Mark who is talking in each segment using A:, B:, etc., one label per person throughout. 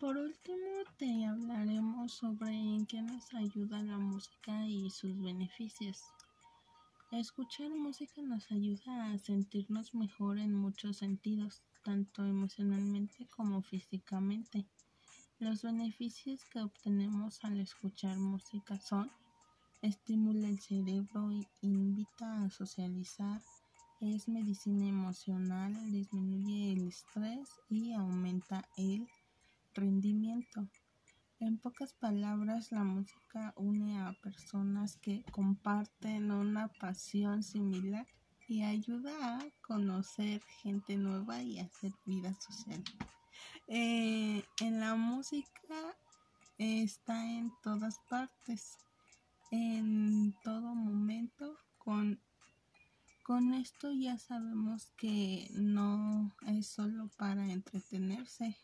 A: Por último, te hablaremos sobre en qué nos ayuda la música y sus beneficios. Escuchar música nos ayuda a sentirnos mejor en muchos sentidos, tanto emocionalmente como físicamente. Los beneficios que obtenemos al escuchar música son estimula el cerebro, invita a socializar, es medicina emocional, disminuye el estrés y aumenta el rendimiento. En pocas palabras, la música une a personas que comparten una pasión similar y ayuda a conocer gente nueva y hacer vida social. Eh, en la música está en todas partes, en todo momento. Con, con esto ya sabemos que no es solo para entretenerse,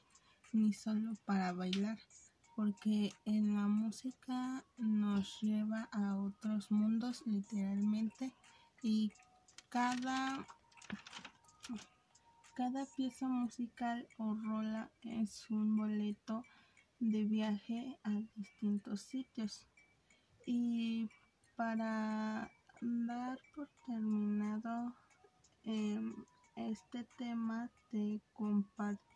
A: ni solo para bailar, porque en la música nos lleva a otros mundos literalmente y cada cada pieza musical o rola es un boleto de viaje a distintos sitios. Y para dar por terminado em, este tema, te comparto